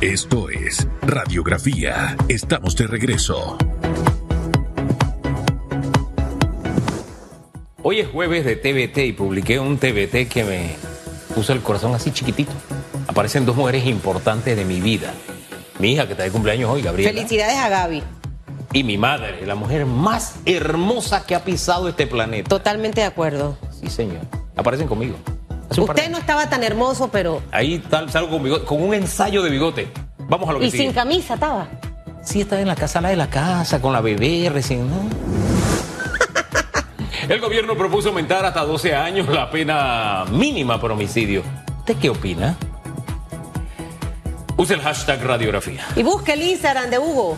Esto es Radiografía. Estamos de regreso. Hoy es jueves de TBT y publiqué un TBT que me puso el corazón así chiquitito. Aparecen dos mujeres importantes de mi vida. Mi hija que está de cumpleaños hoy, Gabriela. Felicidades a Gaby. Y mi madre, la mujer más hermosa que ha pisado este planeta. Totalmente de acuerdo. Sí, señor. Aparecen conmigo. De Usted no estaba tan hermoso, pero. Ahí tal, salgo con, bigote, con un ensayo de bigote. Vamos a lo que Y sigue. sin camisa estaba. Sí, estaba en la casa, la de la casa, con la bebé recién. ¿no? El gobierno propuso aumentar hasta 12 años la pena mínima por homicidio. ¿Usted qué opina? Use el hashtag radiografía. Y busque el Instagram de Hugo.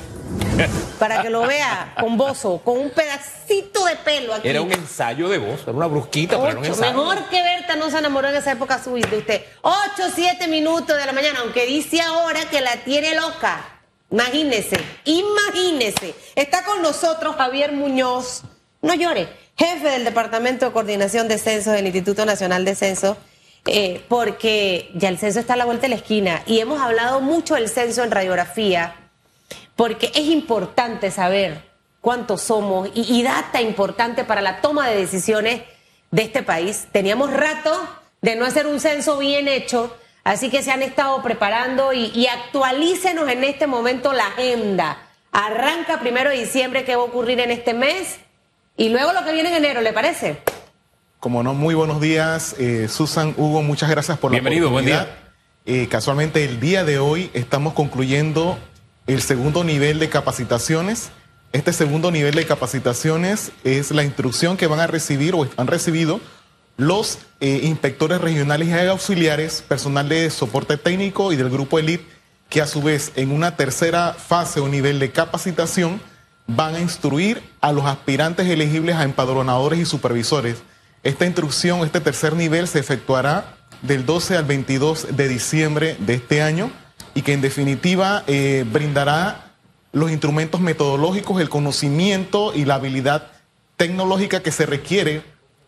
Para que lo vea con bozo, con un pedacito de pelo aquí. Era un ensayo de voz, era una brusquita, pero era un Ocho. ensayo. Mejor que Berta no se enamoró en esa época suya de usted. 8, 7 minutos de la mañana, aunque dice ahora que la tiene loca. Imagínese, imagínese. Está con nosotros Javier Muñoz. No llore, jefe del Departamento de Coordinación de Censos del Instituto Nacional de Censo. eh, porque ya el censo está a la vuelta de la esquina y hemos hablado mucho del censo en radiografía, porque es importante saber cuántos somos y, y data importante para la toma de decisiones de este país. Teníamos rato de no hacer un censo bien hecho, así que se han estado preparando y, y actualícenos en este momento la agenda. Arranca primero de diciembre, qué va a ocurrir en este mes y luego lo que viene en enero, ¿le parece? Como no, muy buenos días, eh, Susan, Hugo, muchas gracias por Bienvenido, la buen oportunidad. Eh, casualmente el día de hoy estamos concluyendo el segundo nivel de capacitaciones. Este segundo nivel de capacitaciones es la instrucción que van a recibir o han recibido los eh, inspectores regionales y auxiliares, personal de soporte técnico y del grupo ELIT, que a su vez en una tercera fase o nivel de capacitación van a instruir a los aspirantes elegibles a empadronadores y supervisores. Esta instrucción, este tercer nivel, se efectuará del 12 al 22 de diciembre de este año y que en definitiva eh, brindará los instrumentos metodológicos, el conocimiento y la habilidad tecnológica que se requiere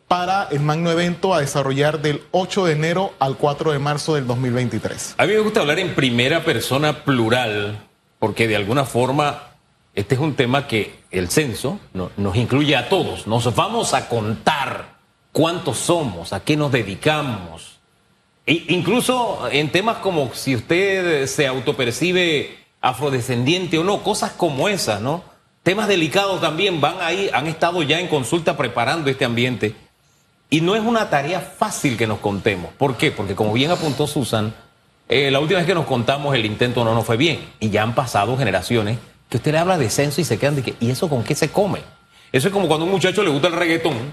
para el magno evento a desarrollar del 8 de enero al 4 de marzo del 2023. A mí me gusta hablar en primera persona plural, porque de alguna forma este es un tema que el censo no- nos incluye a todos. Nos vamos a contar cuántos somos, a qué nos dedicamos. E incluso en temas como si usted se autopercibe afrodescendiente o no, cosas como esas, ¿no? Temas delicados también van ahí, han estado ya en consulta preparando este ambiente. Y no es una tarea fácil que nos contemos. ¿Por qué? Porque como bien apuntó Susan, eh, la última vez que nos contamos el intento no nos fue bien. Y ya han pasado generaciones que usted le habla de censo y se quedan de que, ¿y eso con qué se come? Eso es como cuando a un muchacho le gusta el reggaetón.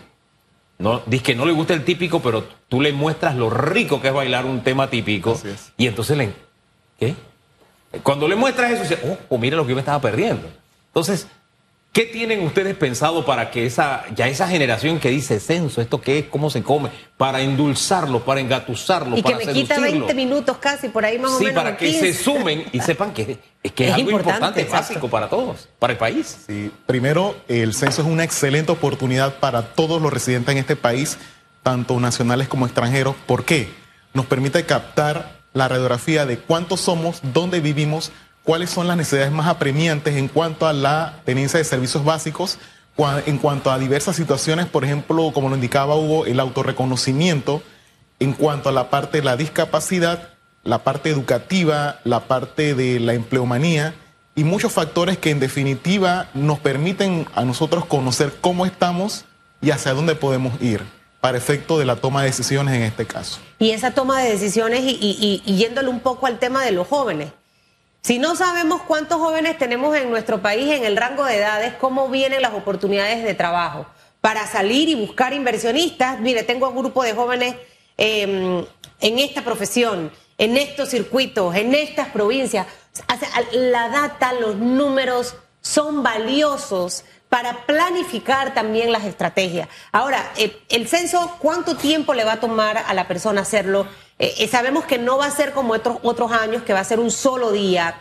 No, dice que no le gusta el típico, pero tú le muestras lo rico que es bailar un tema típico. Y entonces le... ¿Qué? Cuando le muestras eso, dice, oh, oh, mira lo que yo me estaba perdiendo. Entonces, ¿qué tienen ustedes pensado para que esa, ya esa generación que dice censo, esto qué es, cómo se come, para endulzarlo, para engatusarlo, Y que para me quita seducirlo? 20 minutos casi, por ahí más o Sí, menos. para que se 15. sumen y sepan que, es que es, Es algo importante, básico para todos, para el país. Sí, primero, el censo es una excelente oportunidad para todos los residentes en este país, tanto nacionales como extranjeros. ¿Por qué? Nos permite captar la radiografía de cuántos somos, dónde vivimos, cuáles son las necesidades más apremiantes en cuanto a la tenencia de servicios básicos, en cuanto a diversas situaciones, por ejemplo, como lo indicaba Hugo, el autorreconocimiento, en cuanto a la parte de la discapacidad, la parte educativa, la parte de la empleomanía y muchos factores que en definitiva nos permiten a nosotros conocer cómo estamos y hacia dónde podemos ir para efecto de la toma de decisiones en este caso. Y esa toma de decisiones y, y- y- yéndole un poco al tema de los jóvenes. Si no sabemos cuántos jóvenes tenemos en nuestro país en el rango de edades, cómo vienen las oportunidades de trabajo para salir y buscar inversionistas. Mire, tengo un grupo de jóvenes eh, en esta profesión, en estos circuitos, en estas provincias. La data, los números son valiosos para planificar también las estrategias. Ahora, eh, el censo, ¿cuánto tiempo le va a tomar a la persona hacerlo? Eh, eh, sabemos que no va a ser como otros, otros años, que va a ser un solo día.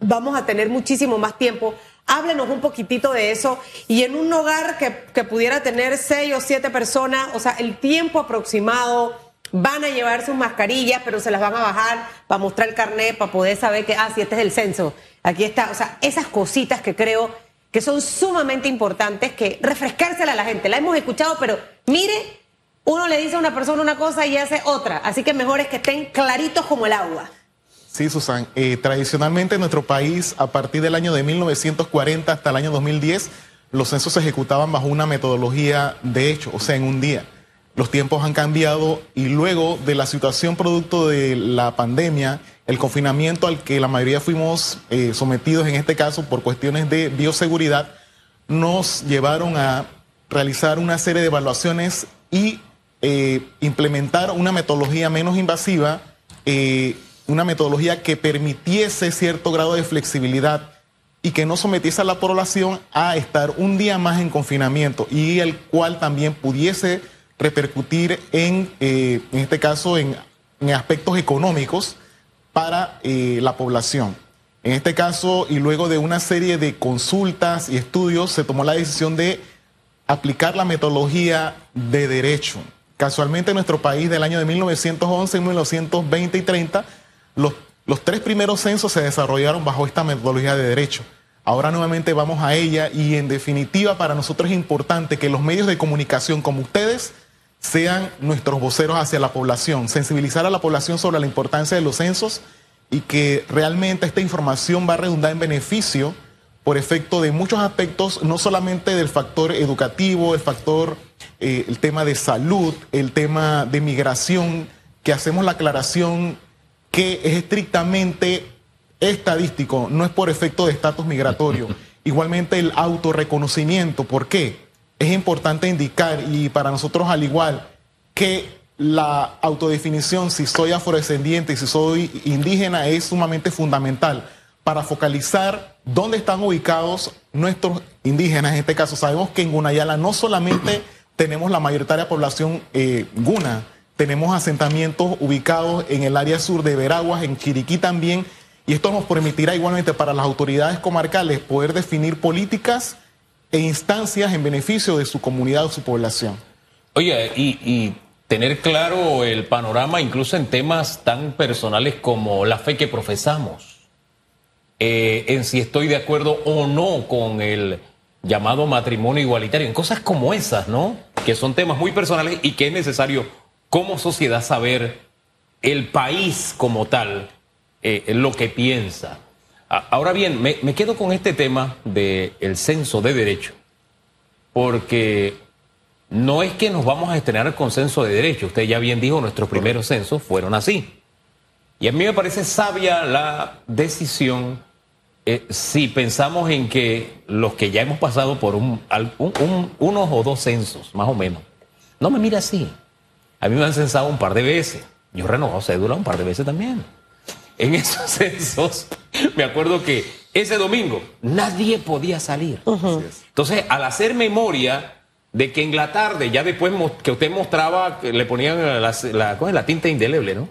Vamos a tener muchísimo más tiempo. Háblenos un poquitito de eso. Y en un hogar que, que pudiera tener seis o siete personas, o sea, el tiempo aproximado van a llevar sus mascarillas, pero se las van a bajar para mostrar el carnet, para poder saber que, ah, sí, este es el censo. Aquí está. O sea, esas cositas que creo que son sumamente importantes, que refrescársela a la gente. La hemos escuchado, pero mire, uno le dice a una persona una cosa y hace otra. Así que mejor es que estén claritos como el agua. Sí, Susan. Eh, tradicionalmente en nuestro país, a partir del año de 1940 hasta el año 2010, los censos se ejecutaban bajo una metodología de hecho, o sea, en un día. Los tiempos han cambiado y luego de la situación producto de la pandemia, el confinamiento al que la mayoría fuimos eh, sometidos en este caso por cuestiones de bioseguridad, nos llevaron a realizar una serie de evaluaciones y eh, implementar una metodología menos invasiva, eh, una metodología que permitiese cierto grado de flexibilidad y que no sometiese a la población a estar un día más en confinamiento y el cual también pudiese repercutir en, en este caso, en aspectos económicos para eh, la población. En este caso, y luego de una serie de consultas y estudios, se tomó la decisión de aplicar la metodología de derecho. Casualmente en nuestro país del año de 1911, 1920 y 30, los, los tres primeros censos se desarrollaron bajo esta metodología de derecho. Ahora nuevamente vamos a ella y en definitiva para nosotros es importante que los medios de comunicación como ustedes sean nuestros voceros hacia la población, sensibilizar a la población sobre la importancia de los censos y que realmente esta información va a redundar en beneficio por efecto de muchos aspectos, no solamente del factor educativo, el factor, eh, el tema de salud, el tema de migración, que hacemos la aclaración que es estrictamente estadístico, no es por efecto de estatus migratorio. Igualmente el autorreconocimiento, ¿por qué? Es importante indicar, y para nosotros al igual, que la autodefinición, si soy afrodescendiente y si soy indígena, es sumamente fundamental para focalizar dónde están ubicados nuestros indígenas. En este caso, sabemos que en Gunayala no solamente tenemos la mayoritaria población eh, guna, tenemos asentamientos ubicados en el área sur de Veraguas, en Chiriquí también, y esto nos permitirá igualmente para las autoridades comarcales poder definir políticas e instancias en beneficio de su comunidad o su población. Oye, y, tener claro el panorama incluso en temas tan personales como la fe que profesamos, eh, en si estoy de acuerdo o no con el llamado matrimonio igualitario, en cosas como esas, ¿no? Que son temas muy personales y que es necesario como sociedad saber el país como tal, eh, lo que piensa. Ahora bien, me, quedo con este tema del censo de derecho, porque no es que nos vamos a estrenar con censo de derecho. Usted ya bien dijo, nuestros primeros censos fueron así. Y a mí me parece sabia la decisión eh, si pensamos en que los que ya hemos pasado por un, un, un, unos o dos censos, más o menos, no me mira así. A mí me han censado un par de veces. Yo he renovado cédula un par de veces también. En esos censos, me acuerdo que ese domingo nadie podía salir. Uh -huh. Entonces, al hacer memoria de que en la tarde, ya después que usted mostraba, que le ponían la, la, la tinta indeleble, ¿no?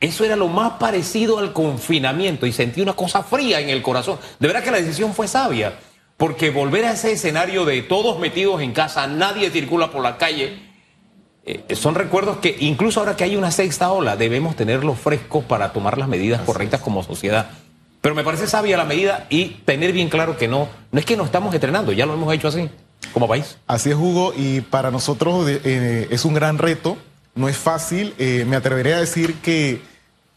Eso era lo más parecido al confinamiento y sentí una cosa fría en el corazón. De verdad que la decisión fue sabia, porque volver a ese escenario de todos metidos en casa, nadie circula por la calle, eh, son recuerdos que incluso ahora que hay una sexta ola, debemos tenerlos frescos para tomar las medidas Así correctas es. como sociedad. Pero me parece sabia la medida y tener bien claro que no, no es que no estamos entrenando, ya lo hemos hecho así, como país. Así es, Hugo, y para nosotros eh, es un gran reto, no es fácil. Eh, me atreveré a decir que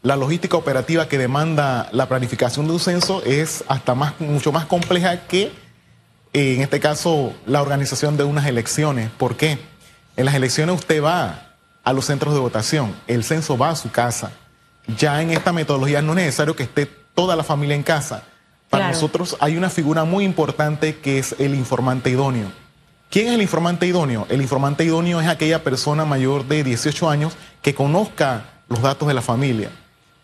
la logística operativa que demanda la planificación de un censo es hasta más, mucho más compleja que, eh, en este caso, la organización de unas elecciones. ¿Por qué? En las elecciones usted va a los centros de votación, el censo va a su casa. Ya en esta metodología no es necesario que esté toda la familia en casa. Para claro. nosotros hay una figura muy importante que es el informante idóneo. ¿Quién es el informante idóneo? El informante idóneo es aquella persona mayor de 18 años que conozca los datos de la familia.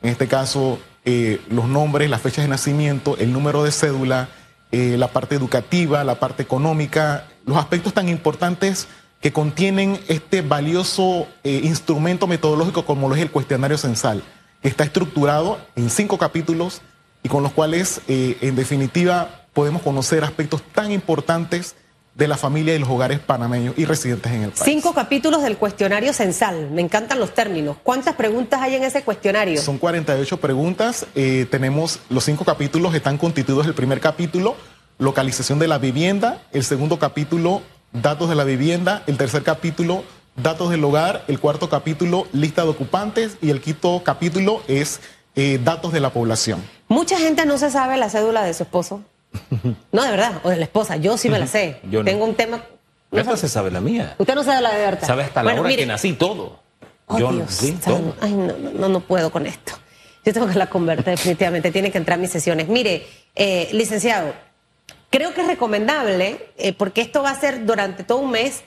En este caso, eh, los nombres, las fechas de nacimiento, el número de cédula, eh, la parte educativa, la parte económica, los aspectos tan importantes que contienen este valioso eh, instrumento metodológico como lo es el cuestionario censal, que está estructurado en cinco capítulos y con los cuales, en definitiva, podemos conocer aspectos tan importantes de la familia y los hogares panameños y residentes en el país. Cinco capítulos del cuestionario censal. Me encantan los términos. ¿Cuántas preguntas hay en ese cuestionario? Son 48 preguntas. Eh, tenemos los cinco capítulos, están constituidos el primer capítulo, localización de la vivienda, el segundo capítulo, datos de la vivienda, el tercer capítulo, datos del hogar, el cuarto capítulo, lista de ocupantes y el quinto capítulo es eh, datos de la población. Mucha gente no se sabe la cédula de su esposo. No, de verdad, o de la esposa. Yo sí me la sé. Yo no. Tengo un tema. Berta se sabe la mía. Usted no sabe la de Berta. Sabe hasta la Bueno, hora mire. que nací todo. Oh, Yo Dios, sí. Ay, no, no, no, no puedo con esto. Yo tengo que la convertir definitivamente. Tiene que entrar a mis sesiones. Mire, eh, licenciado, creo que es recomendable, eh, porque esto va a ser durante todo un mes.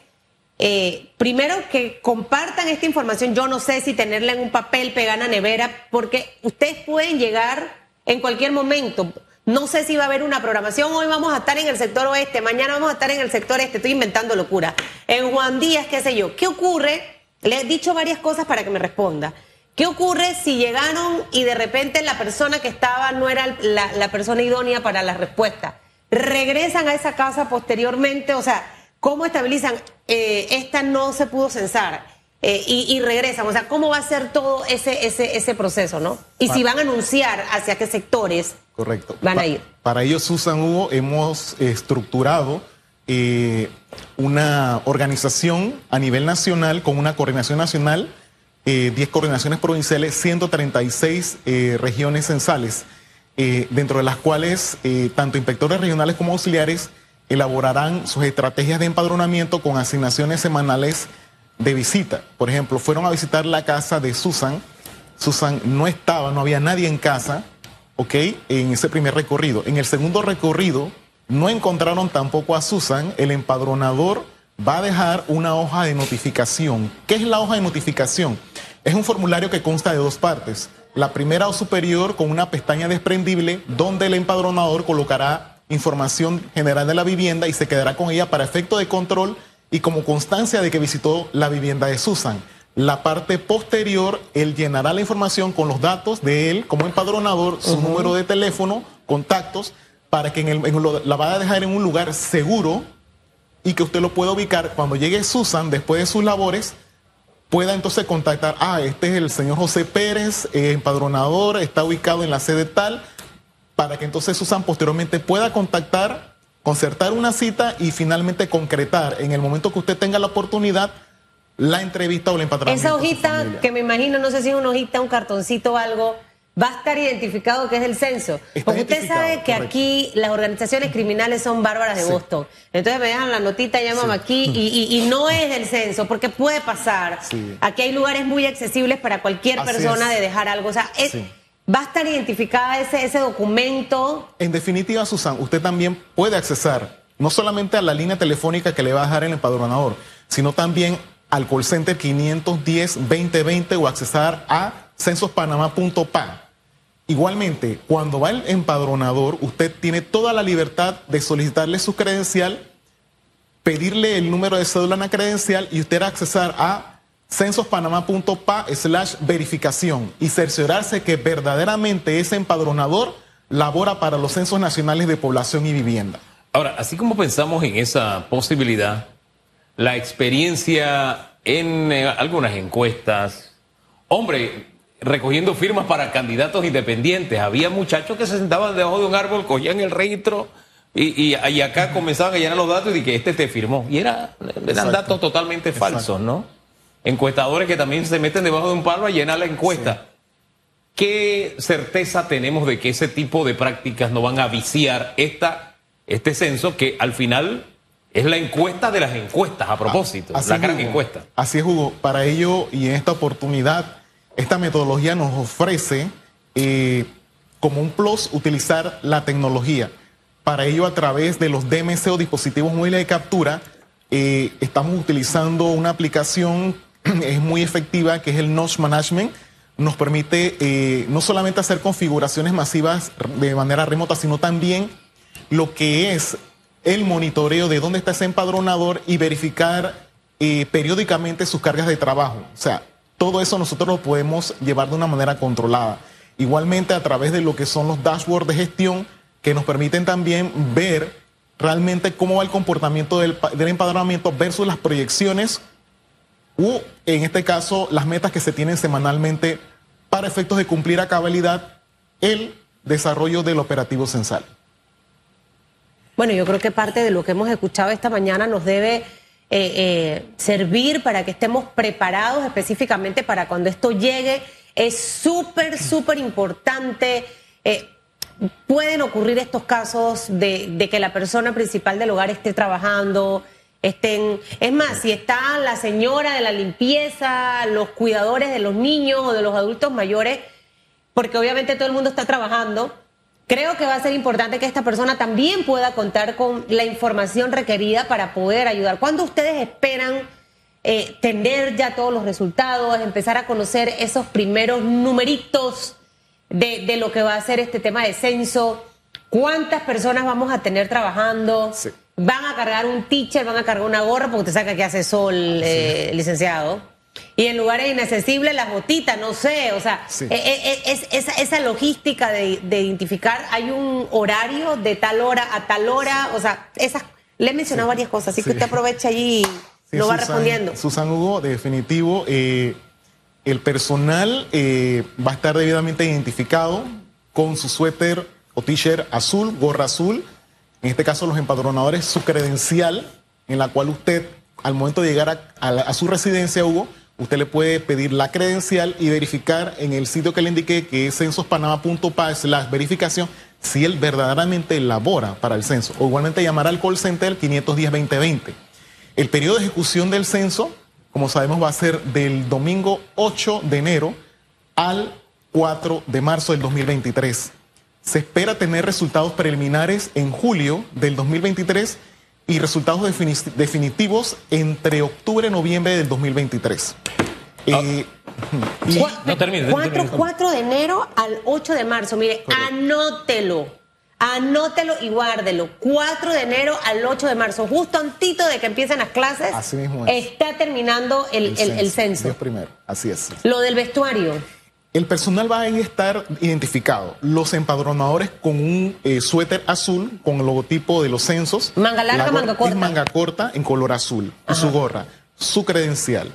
eh, primero que compartan esta información. Yo no sé si tenerla en un papel, pegar la nevera, porque ustedes pueden llegar en cualquier momento. No sé si va a haber una programación. Hoy vamos a estar en el sector oeste, mañana vamos a estar en el sector este. Estoy inventando locura. En Juan Díaz, qué sé yo. ¿Qué ocurre? Le he dicho varias cosas para que me responda. ¿Qué ocurre si llegaron y de repente la persona que estaba no era la persona idónea para la respuesta? Regresan a esa casa posteriormente, o sea, ¿cómo estabilizan? Eh, esta no se pudo censar eh, y, y regresan, o sea, ¿cómo va a ser todo ese, ese, ese proceso, no? Y si van a anunciar hacia qué sectores Correcto. van Pa- a ir. Para ello, Susan Hugo, hemos estructurado eh, una organización a nivel nacional con una coordinación nacional, eh, 10 coordinaciones provinciales, 136 eh, regiones censales, eh, dentro de las cuales eh, tanto inspectores regionales como auxiliares elaborarán sus estrategias de empadronamiento con asignaciones semanales de visita. Por ejemplo, fueron a visitar la casa de Susan. Susan no estaba, no había nadie en casa, ¿ok? En ese primer recorrido. En el segundo recorrido no encontraron tampoco a Susan. El empadronador va a dejar una hoja de notificación. ¿Qué es la hoja de notificación? Es un formulario que consta de dos partes. La primera o superior con una pestaña desprendible donde el empadronador colocará información general de la vivienda y se quedará con ella para efecto de control y como constancia de que visitó la vivienda de Susan. La parte posterior, él llenará la información con los datos de él como empadronador, su número de teléfono, contactos, para que en el- en lo- la vaya a dejar en un lugar seguro y que usted lo pueda ubicar cuando llegue Susan después de sus labores pueda entonces contactar, ah, este es el señor José Pérez, eh, empadronador, está ubicado en la sede tal, para que entonces Susan posteriormente pueda contactar, concertar una cita y finalmente concretar en el momento que usted tenga la oportunidad la entrevista o el empadronamiento. Esa hojita, que me imagino, no sé si es una hojita, un cartoncito o algo, va a estar identificado que es el censo. Está Porque usted sabe que correcto. aquí las organizaciones criminales son bárbaras de Sí. Boston. Entonces me dejan la notita, llaman aquí y, y- y no es del censo, porque puede pasar. Sí. Aquí hay lugares muy accesibles para cualquier Así persona es. de dejar algo. O sea, es- va a estar identificada ese, ese documento. En definitiva, Susan, usted también puede accesar no solamente a la línea telefónica que le va a dejar el empadronador, sino también al call center 510-2020 o accesar a censospanamá.pa. Igualmente, cuando va el empadronador, usted tiene toda la libertad de solicitarle su credencial, pedirle el número de cédula en la credencial y usted accesar a censospanamá.pa slash verificación y cerciorarse que verdaderamente ese empadronador labora para los censos nacionales de población y vivienda. Ahora, así como pensamos en esa posibilidad, la experiencia en eh, algunas encuestas, hombre, recogiendo firmas para candidatos independientes, había muchachos que se sentaban debajo de un árbol, cogían el registro y, y- y acá comenzaban a llenar los datos y que este te firmó. Y era, eran Exacto. datos totalmente falsos, ¿no? Encuestadores que también se meten debajo de un palo a llenar la encuesta. ¿Qué certeza tenemos de que ese tipo de prácticas no van a viciar esta, este censo que al final es la encuesta de las encuestas, a propósito, Así la gran Hugo. encuesta? Así es, Hugo. Para ello y en esta oportunidad, esta metodología nos ofrece eh, como un plus utilizar la tecnología. Para ello, a través de los DMC o dispositivos móviles de captura, eh, estamos utilizando una aplicación, es muy efectiva, que es el Notch Management. Nos permite eh, no solamente hacer configuraciones masivas de manera remota, sino también lo que es el monitoreo de dónde está ese empadronador y verificar periódicamente sus cargas de trabajo. O sea, todo eso nosotros lo podemos llevar de una manera controlada. Igualmente a través de lo que son los dashboards de gestión que nos permiten también ver realmente cómo va el comportamiento del, pa- del empadronamiento versus las proyecciones u, en este caso, las metas que se tienen semanalmente para efectos de cumplir a cabalidad el desarrollo del operativo censal. Bueno, yo creo que parte de lo que hemos escuchado esta mañana nos debe eh, eh, servir para que estemos preparados específicamente para cuando esto llegue. Es súper, súper importante. Eh, pueden ocurrir estos casos de, de que la persona principal del hogar esté trabajando, estén, es más, si está la señora de la limpieza, los cuidadores de los niños o de los adultos mayores, porque obviamente todo el mundo está trabajando, creo que va a ser importante que esta persona también pueda contar con la información requerida para poder ayudar. ¿Cuándo ustedes esperan eh, tener ya todos los resultados, empezar a conocer esos primeros numeritos de, de lo que va a ser este tema de censo? ¿Cuántas personas vamos a tener trabajando? Sí. Van a cargar un teacher, van a cargar una gorra, porque usted sabe que hace sol, eh, licenciado. Y en lugares inaccesibles, las botitas, no sé, o sea, Sí. eh, eh, es, esa, esa logística de, de identificar, hay un horario de tal hora a tal hora, o sea, esas, le he mencionado varias cosas, así que usted aprovecha allí y lo va respondiendo. Susan Hugo, de definitivo, eh, el personal eh, va a estar debidamente identificado con su suéter o t-shirt azul, gorra azul, en este caso los empadronadores, su credencial, en la cual usted, al momento de llegar a, a la- a su residencia, Hugo, usted le puede pedir la credencial y verificar en el sitio que le indiqué, que es censospanama.pa slash verificación, si él verdaderamente labora para el censo. O igualmente llamar al call center 510-2020. El periodo de ejecución del censo, como sabemos, va a ser del domingo 8 de enero al 4 de marzo del 2023. Se espera tener resultados preliminares en julio del 2023 y resultados defini- definitivos entre octubre y noviembre del 2023. Eh, y- Cua- No, termine, cuatro- termine. 4 de enero al 8 de marzo. Mire, anótelo. Anótelo y guárdelo. 4 de enero al 8 de marzo, justo antito de que empiecen las clases, Así mismo es. está terminando el, el- el censo. Dios primero, así es. Lo del vestuario. El personal va a estar identificado. Los empadronadores con un eh, suéter azul con el logotipo de los censos. Manga larga, La manga corta. Es manga corta en color azul. Y su gorra, su credencial.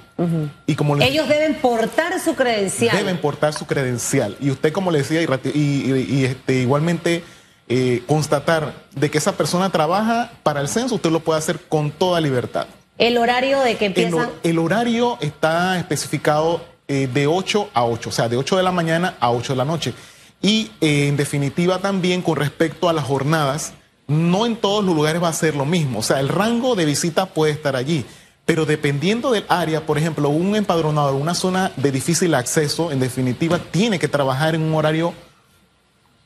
Y como les Ellos deben portar su credencial. deben portar su credencial. Y usted, como le decía, y, y- este, igualmente eh, constatar de que esa persona trabaja para el censo, usted lo puede hacer con toda libertad. El horario de que El, empiezan. hor- el horario está especificado eh, de 8 a 8, o sea, de 8 de la mañana a 8 de la noche. Y eh, en definitiva también con respecto a las jornadas, no en todos los lugares va a ser lo mismo. O sea, el rango de visita puede estar allí. Pero dependiendo del área, por ejemplo, un empadronador, una zona de difícil acceso, en definitiva, tiene que trabajar en un horario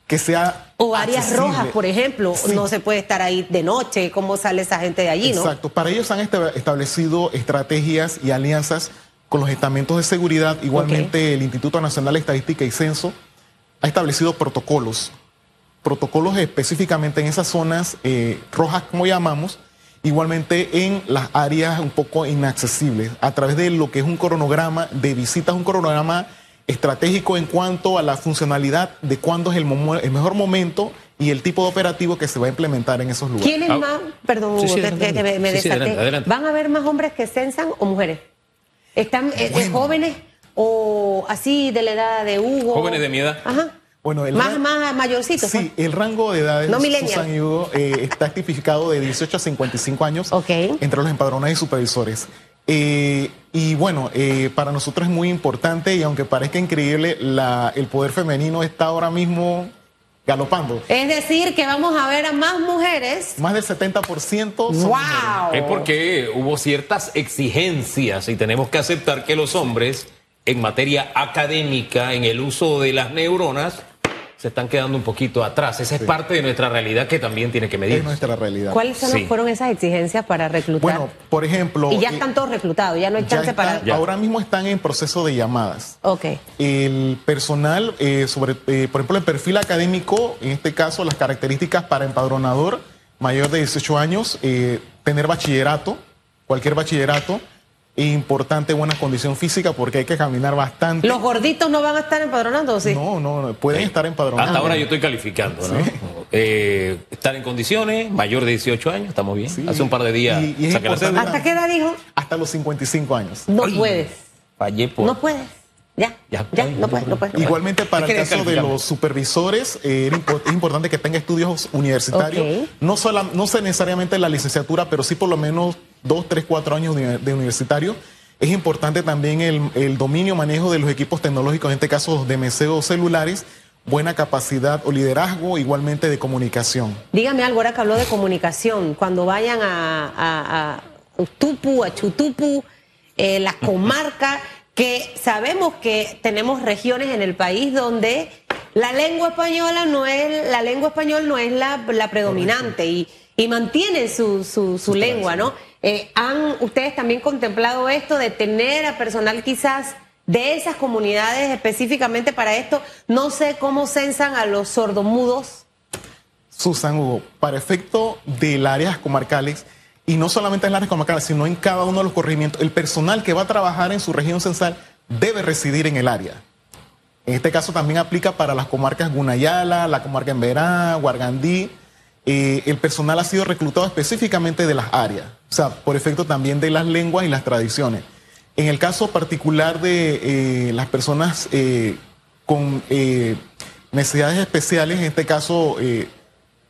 que sea. O áreas accesible. rojas, por ejemplo, Sí. no se puede estar ahí de noche. ¿Cómo sale esa gente de allí, no? Exacto. Para ellos han esta- establecido estrategias y alianzas con los estamentos de seguridad. Igualmente, el Instituto Nacional de Estadística y Censo ha establecido protocolos. Protocolos específicamente en esas zonas eh, rojas, como llamamos. Igualmente en las áreas un poco inaccesibles, a través de lo que es un cronograma de visitas, un cronograma estratégico en cuanto a la funcionalidad de cuándo es el, momo- el mejor momento y el tipo de operativo que se va a implementar en esos lugares. ¿Quiénes Ah. más? Perdón, Sí, Hugo, sí, que, adelante. que- que me, me Sí, sí, desaté. adelante, adelante. ¿Van a haber más hombres que censan o mujeres? ¿Están eh, eh, jóvenes o así de la edad de Hugo? Jóvenes de mi edad. Ajá. Bueno, el más, más mayorcitos. Sí, pues. el rango de edades No millennial. Susan y Hugo, eh, está tipificado de 18 a 55 años Ok. entre los empadronados y supervisores. Eh, y bueno, eh, para nosotros es muy importante y aunque parezca increíble, la- el poder femenino está ahora mismo galopando. Es decir, que vamos a ver a más mujeres. Más del 70% son ¡Wow! mujeres. Es porque hubo ciertas exigencias y tenemos que aceptar que los hombres en materia académica, en el uso de las neuronas, se están quedando un poquito atrás. Esa es parte de nuestra realidad que también tiene que Es medir. nuestra realidad. ¿Cuáles son- Sí. fueron esas exigencias para reclutar? Bueno, por ejemplo... y ya eh, están todos reclutados, ya no hay chance están- para. Ya. Ahora mismo están en proceso de llamadas. Ok. El personal, eh, sobre, eh, por ejemplo, el perfil académico, en este caso las características para empadronador mayor de 18 años, eh, tener bachillerato, cualquier bachillerato, importante buena condición física porque hay que caminar bastante. ¿Los gorditos no van a estar empadronando sí? No, no, no, pueden estar empadronados. Hasta ahora yo estoy calificando, ¿no? Eh, estar en condiciones, mayor de 18 años, estamos bien. Sí. Hace un par de días Y- y. ¿Hasta qué edad dijo? Hasta los 55 años. No Ay. puedes. Fallé por... No puedes. Ya. Ya, Ya, no puedes, no puedes. Igualmente para el caso de los supervisores, eh, es importante que tenga estudios universitarios, no, sola- no sé necesariamente la licenciatura, pero sí por lo menos dos, tres, cuatro años de, de universitario. Es importante también el, el dominio, manejo de los equipos tecnológicos, en este caso de meseo celulares, buena capacidad o liderazgo, igualmente de comunicación. Dígame algo, ahora que habló de comunicación, cuando vayan a, a, a Utupu, a Chutupu, eh, las comarcas, que sabemos que tenemos regiones en el país donde la lengua española no es, la lengua español no es la, la predominante y, y mantienen su, su, su lengua, ¿no? Eh, ¿Han ustedes también contemplado esto de tener a personal quizás de esas comunidades específicamente para esto? No sé cómo censan a los sordomudos. Susan Hugo, para efecto del áreas comarcales, y no solamente en las áreas comarcales, sino en cada uno de los corregimientos, el personal que va a trabajar en su región censal debe residir en el área. En este caso también aplica para las comarcas Gunayala, la comarca Emberá, Guargandí. Eh, el personal ha sido reclutado específicamente de las áreas, o sea, por efecto también de las lenguas y las tradiciones. En el caso particular de eh, las personas eh, con necesidades especiales, en este caso,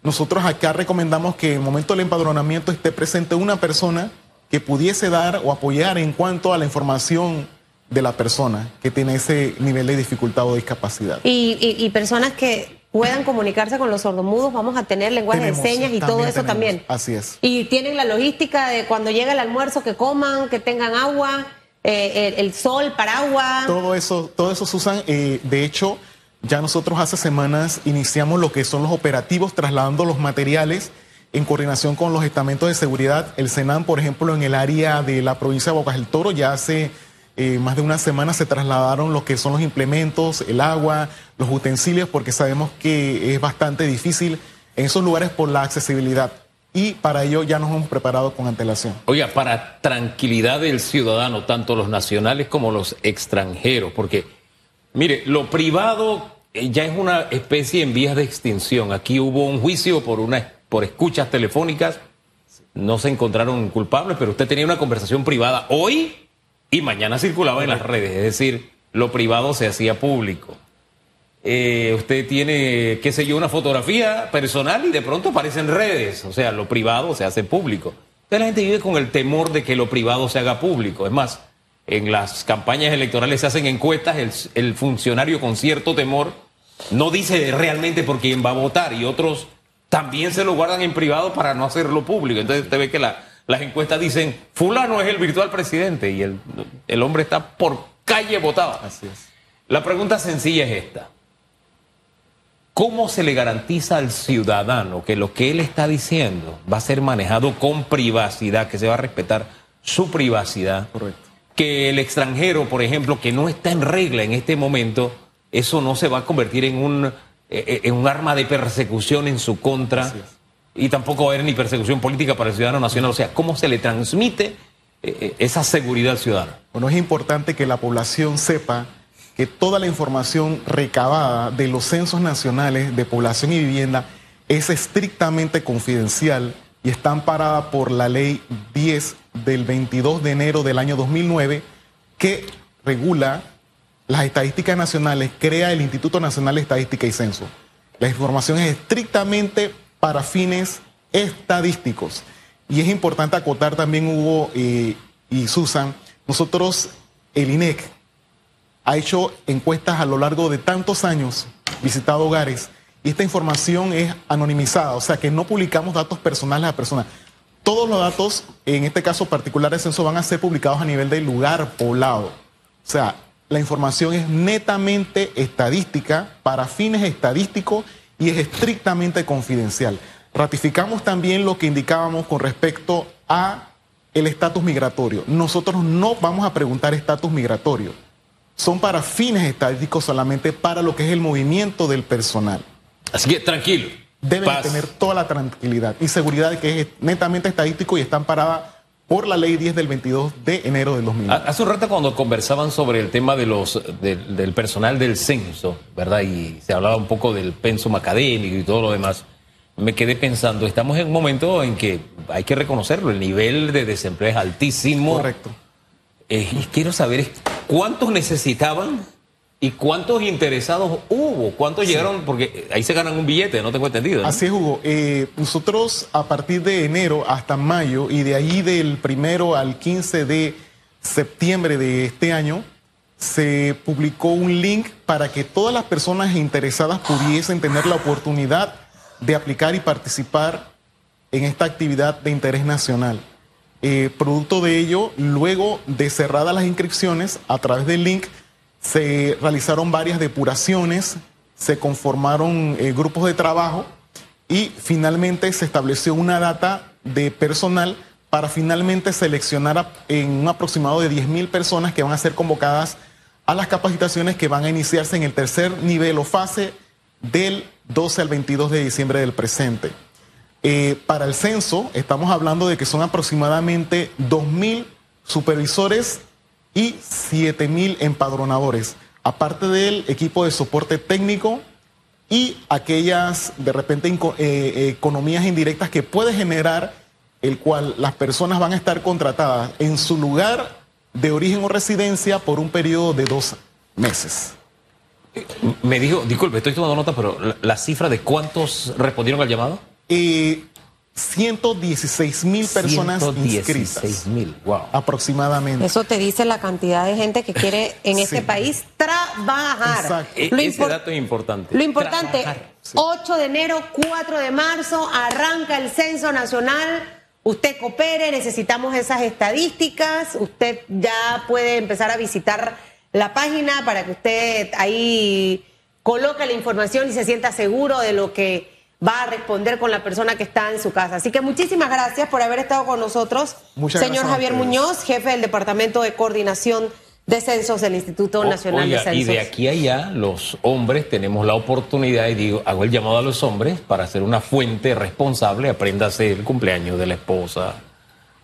nosotros acá recomendamos que en el momento del empadronamiento esté presente una persona que pudiese dar o apoyar en cuanto a la información de la persona que tiene ese nivel de dificultad o discapacidad. Y- y personas que puedan comunicarse con los sordomudos, vamos a tener lenguaje Tenemos, de señas y todo eso tenemos, también. así es. Y tienen la logística de cuando llega el almuerzo que coman, que tengan agua, eh, el, el sol, paraguas. Todo eso, todo eso, Susan, eh, de hecho, ya nosotros hace semanas iniciamos lo que son los operativos trasladando los materiales en coordinación con los estamentos de seguridad. El Senan, por ejemplo, en el área de la provincia de Bocas del Toro, ya hace eh, más de una semana se trasladaron lo que son los implementos, el agua, los utensilios, porque sabemos que es bastante difícil en esos lugares por la accesibilidad. Y para ello ya nos hemos preparado con antelación. Oiga, para tranquilidad del ciudadano, tanto los nacionales como los extranjeros, porque, mire, lo privado eh, ya es una especie en vías de extinción. Aquí hubo un juicio por, una, por escuchas telefónicas, no se encontraron culpables, pero usted tenía una conversación privada hoy y mañana circulaba en las redes, es decir, lo privado se hacía público. Eh, usted tiene, qué sé yo, una fotografía personal y de pronto aparece en redes. O sea, lo privado se hace público. Entonces la gente vive con el temor de que lo privado se haga público. Es más, en las campañas electorales se hacen encuestas, el, el funcionario con cierto temor no dice realmente por quién va a votar y otros también se lo guardan en privado para no hacerlo público. Entonces usted ve que la- las encuestas dicen, fulano es el virtual presidente y el, el hombre está por calle votado. Así es. La pregunta sencilla es esta. ¿Cómo se le garantiza al ciudadano que lo que él está diciendo va a ser manejado con privacidad, que se va a respetar su privacidad? Correcto. Que el extranjero, por ejemplo, que no está en regla en este momento, eso no se va a convertir en un, eh, en un arma de persecución en su contra Así es. Y tampoco va a haber ni persecución política para el ciudadano nacional. O sea, ¿cómo se le transmite eh, eh, esa seguridad al ciudadano? Bueno, es importante que la población sepa que toda la información recabada de los censos nacionales de población y vivienda es estrictamente confidencial y está amparada por la ley 10 del 22 de enero del año 2009 que regula las estadísticas nacionales, crea el Instituto Nacional de Estadística y Censo. La información es estrictamente para fines estadísticos. Y es importante acotar también, Hugo eh, y Susan, nosotros, el INEC, ha hecho encuestas a lo largo de tantos años, visitado hogares, y esta información es anonimizada, o sea que no publicamos datos personales a la persona. Todos los datos, en este caso particular de censo, van a ser publicados a nivel del lugar poblado. O sea, la información es netamente estadística, para fines estadísticos y es estrictamente confidencial. Ratificamos también lo que indicábamos con respecto a el estatus migratorio. Nosotros no vamos a preguntar estatus migratorio. Son para fines estadísticos solamente para lo que es el movimiento del personal. Así que tranquilo. Deben paz. tener toda la tranquilidad y seguridad de que es netamente estadístico y está amparada por la ley 10 del 22 de enero del 2000. Ha- Hace un rato cuando conversaban sobre el tema de los del, del personal del censo, ¿verdad? Y se hablaba un poco del pensum académico y todo lo demás. me quedé pensando, estamos en un momento en que hay que reconocerlo, el nivel de desempleo es altísimo. Correcto. Eh, y quiero saber cuántos necesitaban y cuántos interesados hubo, cuántos llegaron, porque ahí se ganan un billete, no tengo entendido. ¿no? Así es, Hugo. Eh, nosotros a partir de enero hasta mayo y de ahí del primero al 15 de septiembre de este año, se publicó un link para que todas las personas interesadas pudiesen tener la oportunidad de aplicar y participar en esta actividad de interés nacional. Eh, producto de ello, luego de cerradas las inscripciones, a través del link se realizaron varias depuraciones, se conformaron eh, grupos de trabajo y finalmente se estableció una data de personal para finalmente seleccionar a- en un aproximado de 10.000 personas que van a ser convocadas a las capacitaciones que van a iniciarse en el tercer nivel o fase del 12 al 22 de diciembre del presente. Eh, para el censo, estamos hablando de que son aproximadamente 2.000 supervisores y 7.000 empadronadores, aparte del equipo de soporte técnico y aquellas, de repente, eh, eh, economías indirectas que puede generar el cual las personas van a estar contratadas en su lugar de origen o residencia por un periodo de dos meses. Me dijo, disculpe, estoy tomando nota, pero la, la cifra de cuántos respondieron al llamado? Eh, 116 mil personas 116 inscritas mil, wow. aproximadamente. Eso te dice la cantidad de gente que quiere en este país trabajar. Exacto. E- Lo ese dato es importante. Lo importante, Trabajar. 8 de enero, 4 de marzo, arranca el censo nacional. Usted coopere, necesitamos esas estadísticas. Usted ya puede empezar a visitar la página para que usted ahí coloque la información y se sienta seguro de lo que va a responder con la persona que está en su casa. Así que muchísimas gracias por haber estado con nosotros. Muchas Señor Javier. Muñoz, jefe del Departamento de Coordinación de Censos del Instituto O- Nacional oiga, de Censos. y de aquí a allá, los hombres tenemos la oportunidad, y digo, hago el llamado a los hombres para ser una fuente responsable, apréndase el cumpleaños de la esposa,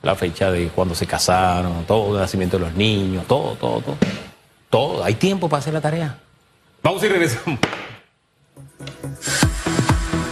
la fecha de cuando se casaron, todo, el nacimiento de los niños, todo, todo, todo. Todo, hay tiempo para hacer la tarea. Vamos y regresamos.